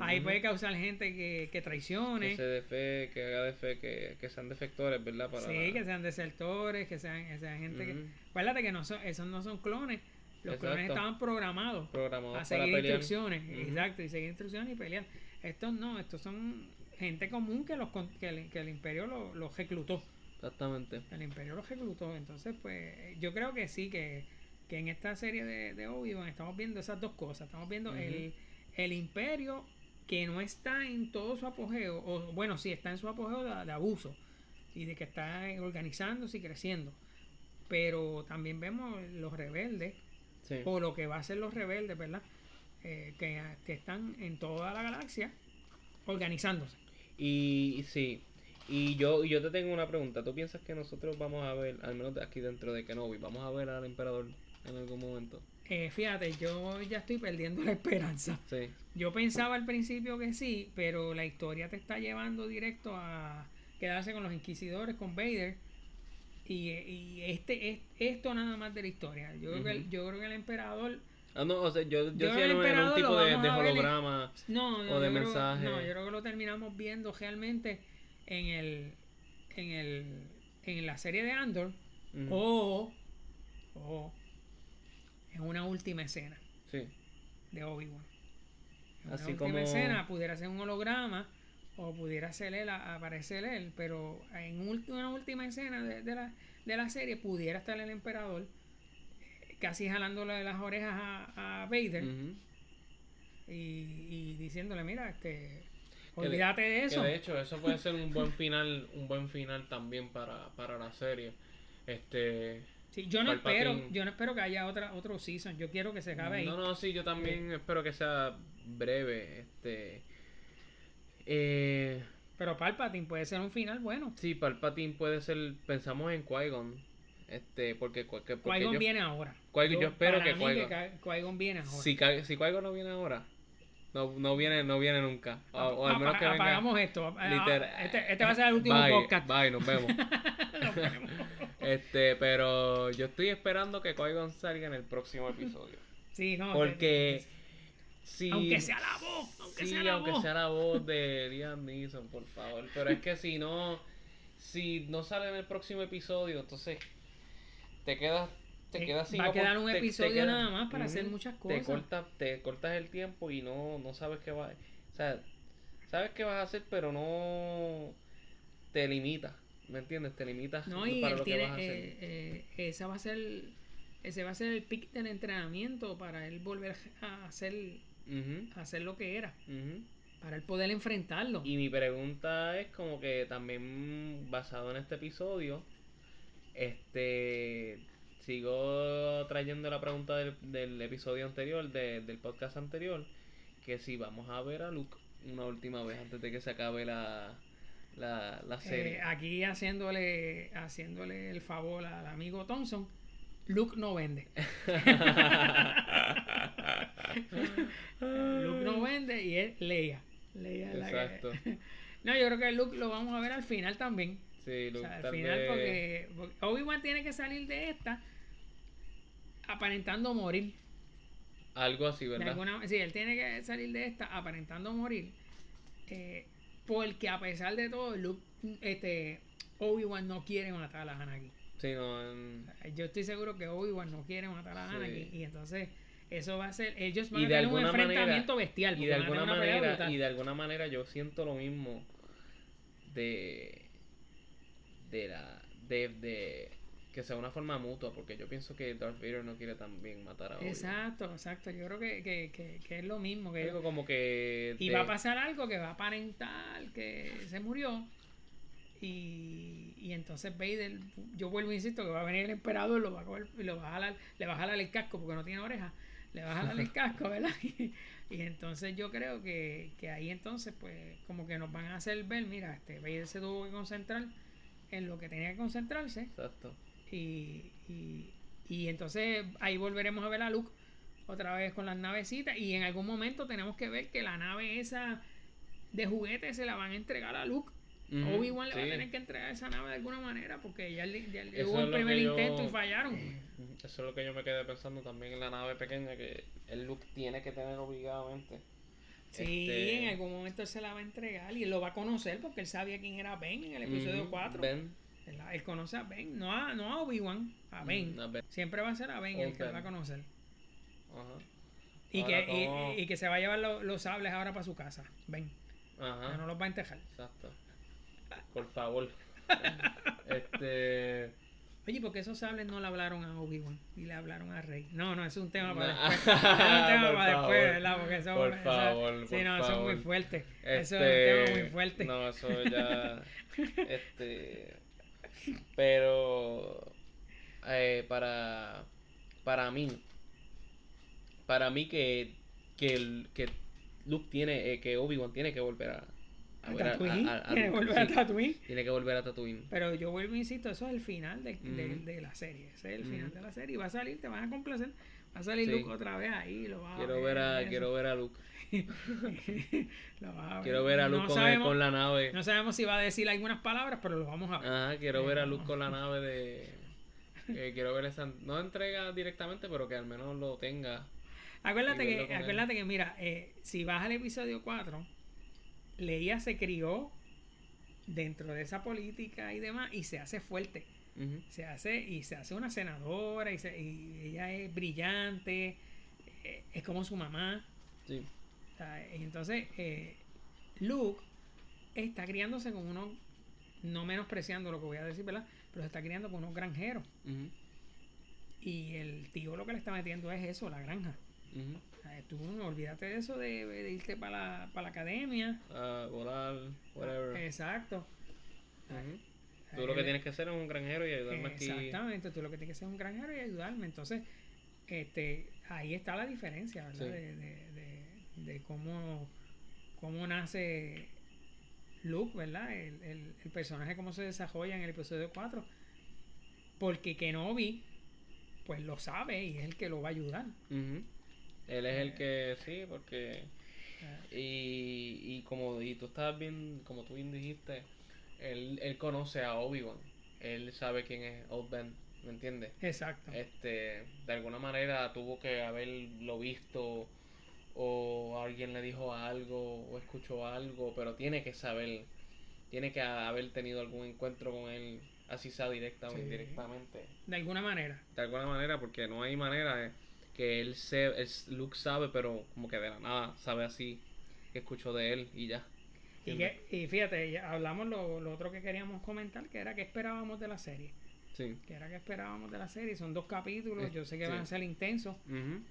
ahí, puede causar gente que, que traicione. Que se de fe, que haga de fe, que, que sean defectores, ¿verdad? Para sí, que sean desertores, que sean, que sean gente que. Acuérdate que no son, esos no son clones. Los clones estaban programados, programados a seguir instrucciones. Exacto, y seguir instrucciones y pelear. Estos no, estos son gente común que, los, que, el, que el imperio los lo reclutó. Exactamente. El imperio lo ejecutó. Entonces, pues, yo creo que sí, que, que en esta serie de, de Obi-Wan estamos viendo esas dos cosas. Estamos viendo el, el imperio que no está en todo su apogeo, o bueno, sí, está en su apogeo de, abuso y de que está organizándose y creciendo. Pero también vemos los rebeldes, o lo que va a ser los rebeldes, ¿verdad? Eh, que, que están en toda la galaxia organizándose. Y sí, y yo, yo te tengo una pregunta. ¿Tú piensas que nosotros vamos a ver, al menos aquí dentro de Kenobi, vamos a ver al emperador en algún momento? Eh, fíjate, yo ya estoy perdiendo la esperanza. Sí. Yo pensaba al principio que sí, pero la historia te está llevando directo a quedarse con los inquisidores, con Vader. Y, y este es esto nada más de la historia. Yo, creo, que el, yo creo que el emperador... Ah, no, o sea, yo, yo, yo un tipo de, holograma o de mensaje. no, yo creo que lo terminamos viendo realmente en el en el en la serie de Andor o o en una última escena sí. de Obi-Wan. En Así una última escena pudiera ser un holograma o pudiera ser él, aparecer él, pero en una última escena de, la, de la serie pudiera estar el emperador eh, casi jalándole las orejas a, a Vader y, y diciéndole, mira, este, Que de- olvídate de que eso. de hecho, eso puede ser un buen final, un buen final también para, para la serie. Este, Sí, yo no Palpatine. espero, yo no espero que haya otra otro season. Yo quiero que se acabe ahí. no, no, sí, yo también espero que sea breve. Este, eh, Pero Palpatine puede ser un final bueno. sí, Palpatine puede ser, pensamos en Qui-Gon, este, porque, porque, porque Qui-Gon viene ahora. Qui- yo espero que Qui-Gon- Qui- Qui-Gon viene ahora. si, si Qui-Gon no viene ahora, no, no viene, no viene nunca. O, o al menos que venga. apagamos esto. Ah, literal- Este, este va a ser el último Bye, podcast. Bye, nos vemos. este, pero yo estoy esperando que Qui-Gon salga en el próximo episodio. Sí, no. Porque si Aunque sea la voz, aunque sí, sea la aunque voz. sea la voz de Liam Neeson, por favor. Pero es que si no, si no sale en el próximo episodio, entonces te quedas, te Eh, quedas sin va a quedar un te- te episodio nada más para hacer muchas Te cosas. cortas, te cortas el tiempo y no, no sabes qué va, o sea, sabes qué vas a hacer, pero no te limita, ¿me entiendes? Te limitas No, y para él lo que vas a hacer. eh, eh, esa va a ser, ese va a ser el pic del entrenamiento para él volver a hacer, a hacer lo que era, para él poder enfrentarlo. Y mi pregunta es como que también basado en este episodio, este sigo trayendo la pregunta del, del episodio anterior, de- del podcast anterior, que si vamos a ver a Luke una última vez antes de que se acabe la, la, la serie. Eh, aquí haciéndole, haciéndole el favor al amigo Thompson, Luke no vende. Luke no vende y es Leia. Leia es la que- Exacto. No, yo creo que Luke lo vamos a ver al final también. Sí, O Luke sea, al final vez- porque, porque Obi-Wan tiene que salir de esta aparentando morir. algo así, ¿verdad? alguna, sí, él tiene que salir de esta aparentando morir. eh, porque a pesar de todo, Luke, este, Obi-Wan no quiere matar a Anakin. Sí, no, en- Yo estoy seguro que Obi-Wan no quiere matar a Sí. Anakin. Y entonces, eso va a ser. Ellos van Y a de tener un alguna manera- enfrentamiento bestial. y de alguna manera y de alguna manera yo siento lo mismo de de la de, de que sea una forma mutua porque yo pienso que Darth Vader no quiere también matar a Obi-Wan. Exacto, exacto. Yo creo que, que, que, que es lo mismo. Que como que Y de- va a pasar algo que va a aparentar que se murió. Y, y entonces Vader, yo vuelvo e insisto que va a venir el emperador, lo va a coger y lo va a jalar, le va a jalar el casco porque no tiene oreja, le va a jalar el casco, ¿verdad? Y, y entonces yo creo que, que ahí entonces pues como que nos van a hacer ver, mira, este Vader se tuvo que concentrar en lo que tenía que concentrarse Exacto. y, y, y entonces ahí volveremos a ver a Luke otra vez con las navecitas. Y en algún momento tenemos que ver que la nave esa de juguete se la van a entregar a Luke. Ujú, Obi-Wan le va a sí. tener que entregar esa nave de alguna manera porque ya, ya hubo el primer yo- intento y fallaron. Eso es lo que yo me quedé pensando también en la nave pequeña que el Luke tiene que tener obligadamente. Sí, Este, en algún momento él se la va a entregar y él lo va a conocer porque él sabía quién era Ben en el episodio ujú, 4. Ben, Él, él conoce a Ben, no a, no a Obi-Wan, a Ben. Mm, a Ben. Siempre va a ser a Ben el Old que él Ben. va a conocer. Ajá. Y Ahora, que, y- ¿cómo? y, y que se va a llevar lo- los sables ahora para su casa. Ben. Ajá. Que no los va a entejar. Exacto. Por favor. este. Oye, porque esos sables no le hablaron a Obi-Wan y le hablaron a Rey. No, no, es un tema para después. Es un tema Por para favor. después, ¿verdad? Porque eso, Por favor, Sí, por no, eso es favor. muy fuerte. Eso es Este, un tema muy fuerte. No, eso ya. este. Pero. eh, para. Para mí. Para mí que. Que, el- que Luke tiene. eh, que Obi-Wan tiene que volver a. A a- Tatooine. a- a Luke, volver a sí. Tatooine. Tiene que volver a Tatooine. Pero yo vuelvo insisto, eso es el final de, de- la serie. Ese es el final de la serie. Y va a salir, te van a complacer. Va a salir Sí. Luke otra vez ahí. Lo vas Quiero ver a, quiero ver a Luke. Lo vas a Quiero ver a Luke No con, sabemos- con la nave. No sabemos si va a decir algunas palabras, pero lo vamos a ver. Ajá, quiero ver a Luke no. con la nave de. eh, quiero ver esa. No entrega directamente, pero que al menos lo tenga. Acuérdate que, él. acuérdate que, mira, eh, si vas al episodio 4, Leia se crió dentro de esa política y demás y se hace fuerte. Se hace y se hace una senadora y, se- y ella es brillante, eh, es como su mamá. Sí. o sea, y entonces, eh, Luke está criándose con unos, no menospreciando lo que voy a decir, ¿verdad? Pero se está criando con unos granjeros. Y el tío lo que le está metiendo es eso, la granja. Tú no olvídate de eso de, de irte para la, para la academia. A volar, whatever. Exacto. Ujú. Tú lo que tienes que hacer es un granjero y ayudarme aquí. Exactamente, tú lo que tienes que hacer es un granjero y ayudarme. Entonces, este, ahí está la diferencia, ¿verdad? Sí. De, de, de, de cómo, cómo nace Luke, ¿verdad? El, el, el personaje, cómo se desarrolla en el episodio 4. Porque Kenobi, pues lo sabe y es el que lo va a ayudar. Ujú. Él es el que, sí, porque... Y, y como y tú estabas bien, como tú bien dijiste, él, él conoce a Obi-Wan. Él sabe quién es Old Ben, ¿me entiendes? Exacto. Este, de alguna manera tuvo que haberlo visto o alguien le dijo algo o escuchó algo, pero tiene que saber, tiene que haber tenido algún encuentro con él, así sea directa o Sí. indirectamente. De alguna manera. De alguna manera, porque no hay manera de que él se, él- Luke sabe, pero como que de la nada sabe así que escuchó de él y ya. Y, que, y fíjate, ya hablamos lo, lo otro que queríamos comentar, que era que esperábamos de la serie. Sí. Que era que esperábamos de la serie. Son dos capítulos, Eh, yo sé que sí. van a ser intensos.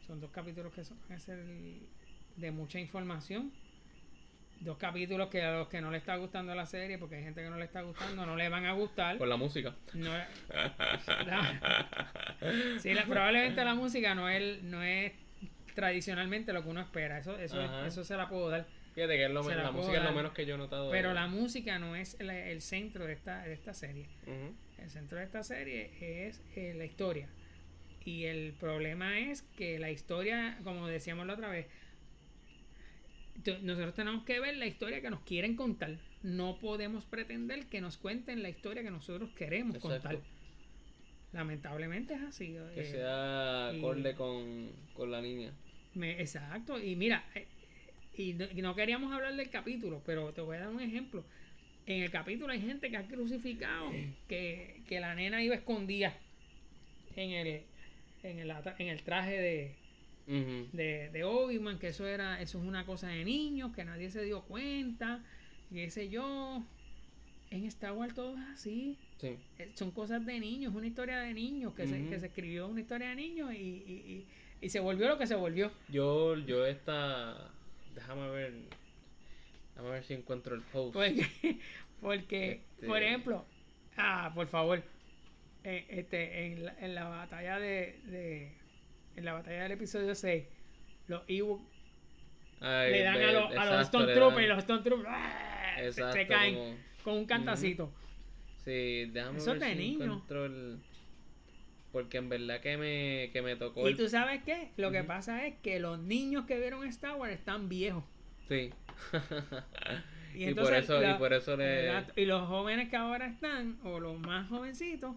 Son dos capítulos que son, van a ser de mucha información. Dos capítulos que a los que no le está gustando la serie, porque hay gente que no le está gustando, no le van a gustar. Con la música. No, sí, la- probablemente la música no es, no es tradicionalmente lo que uno espera. Eso, eso, Ajá. eso se la puedo dar. Fíjate que es lo la música es lo menos que yo he notado. de- Pero la música no es el, el centro de esta, de esta serie. El centro de esta serie es eh, la historia. Y el problema es que la historia, como decíamos la otra vez, nosotros tenemos que ver la historia que nos quieren contar. No podemos pretender que nos cuenten la historia que nosotros queremos Exacto. contar. Lamentablemente es así. Que eh, sea y- acorde con, con la niña. me- exacto. Y mira, eh, y no, y no queríamos hablar del capítulo, pero te voy a dar un ejemplo. En el capítulo hay gente que ha crucificado que, que la nena iba escondida en el, en el, en el traje de, De, de Obi-Wan, que eso era, eso es una cosa de niños, que nadie se dio cuenta, y qué sé yo. En Star Wars todo es así. Sí. Eh, Son cosas de niños, una historia de niños, que, se, que se escribió una historia de niños y, y, y, y se volvió lo que se volvió. Yo, yo esta. Déjame ver. Déjame ver si encuentro el post. Porque, porque Este- por ejemplo, ah, por favor, eh, este, en, la, en la batalla de, de- en la batalla del episodio 6, los Ewoks le dan a, los- a los Stone Troopers y los Stone Troopers ¡ah! se- caen como- con un cantacito. Sí, déjame Eso es ver de si niño. encuentro el. Porque en verdad que me, que me tocó Y el. tú sabes qué, lo que pasa es que los niños que vieron Star Wars están viejos. Sí. Y, Y, entonces por eso, la- y por eso le. Exacto. Y los jóvenes que ahora están, o los más jovencitos,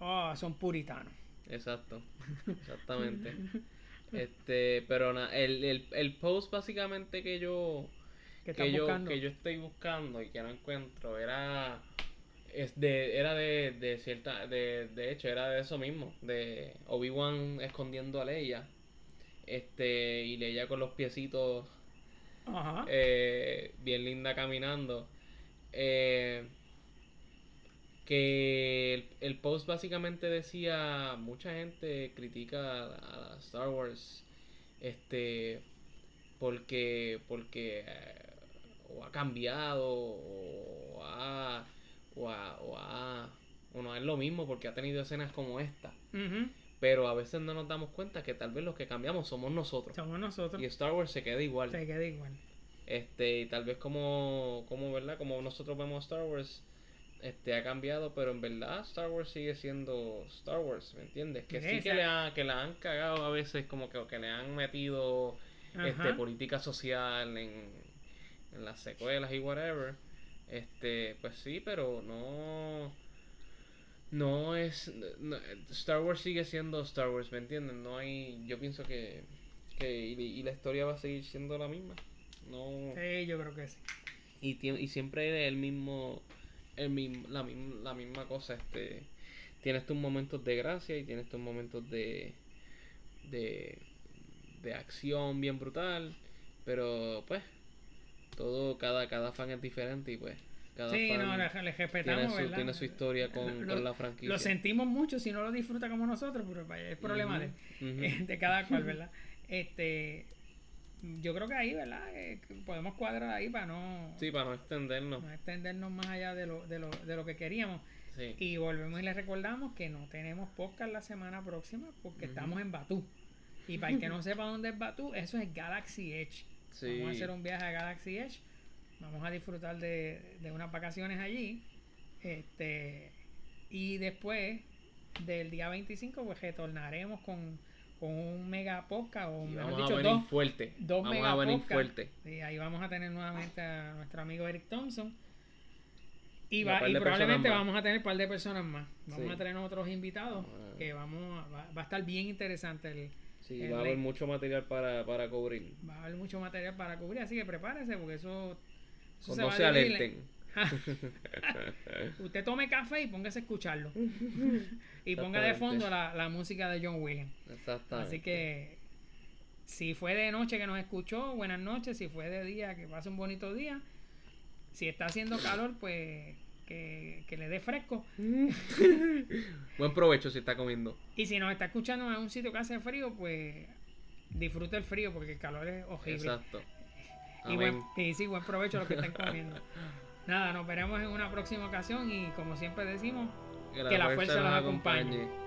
oh, son puritanos. Exacto, exactamente. este, pero na- el, el, el post básicamente que yo Que yo buscando. que yo estoy buscando y que no encuentro era es de era de, de cierta de, de hecho era de eso mismo, de Obi-Wan escondiendo a Leia. Este, y Leia con los piecitos Ajá. eh, bien linda caminando. Eh, que el, el post básicamente decía mucha gente critica a, a Star Wars este porque porque eh, o ha cambiado o ha o ha, o ha- o no es lo mismo porque ha tenido escenas como esta pero a veces no nos damos cuenta que tal vez los que cambiamos somos nosotros Somos nosotros. y Star Wars se queda igual Se queda igual. este, y tal vez como, como, ¿verdad? Como nosotros vemos Star Wars, este, ha cambiado, pero en verdad Star Wars sigue siendo Star Wars, ¿me entiendes? Que sí que le, ha- que la han cagado a veces, como que, que le han metido este, política social en, en las secuelas y whatever. Este, pues sí, pero no... No es... no- Star Wars sigue siendo Star Wars, ¿me entiendes? No hay... Yo pienso que... que y, y la historia va a seguir siendo la misma. No... Sí, yo creo que sí. Y, y siempre el mismo, el mismo la, misma, la misma cosa. Este, tienes tus momentos de gracia y tienes tus momentos de, de, de acción bien brutal. Pero pues, todo, cada, cada fan es diferente y pues, cada Sí, fan no, le, respetamos, tiene, su, tiene su historia con, Lo- con la franquicia. Lo sentimos mucho si no lo disfruta como nosotros, pero vaya, es problema de cada cual, ¿verdad? Este, yo creo que ahí, ¿verdad? Eh, podemos cuadrar ahí para no, Sí, para no extendernos. no extendernos más allá de lo, de lo, de lo que queríamos. Sí. Y volvemos y les recordamos que no tenemos podcast la semana próxima porque estamos en Batú. Y para el que no sepa dónde es Batú, eso es Galaxy Edge. Sí. Vamos a hacer un viaje a Galaxy Edge. Vamos a disfrutar de, de unas vacaciones allí. Este, y después del día 25, pues retornaremos con, con un mega podcast, o Y mejor vamos dicho, a venir dos, fuerte. dos vamos mega a venir podcast. fuerte. Y ahí vamos a tener nuevamente a nuestro amigo Eric Thompson. Y, va, y probablemente vamos a tener un par de personas más. Vamos Sí. a tener otros invitados Ah. que vamos a, va, va a estar bien interesante. El, Sí, el va a haber mucho material para, para cubrir. va a haber mucho material para cubrir, así que prepárese porque eso, eso Cuando va se dividir. alerten. Usted tome café y póngase a escucharlo. y ponga de fondo la, la música de John Williams. Así que si fue de noche que nos escuchó, buenas noches. Si fue de día, que pase un bonito día. Si está haciendo calor, pues que, que le dé fresco. Buen provecho si está comiendo. Y si nos está escuchando en un sitio que hace frío, pues disfrute el frío porque el calor es horrible. Exacto. Y, buen, y sí, buen provecho a los que estén comiendo. Nada, nos veremos en una próxima ocasión y como siempre decimos, que la fuerza los acompañe.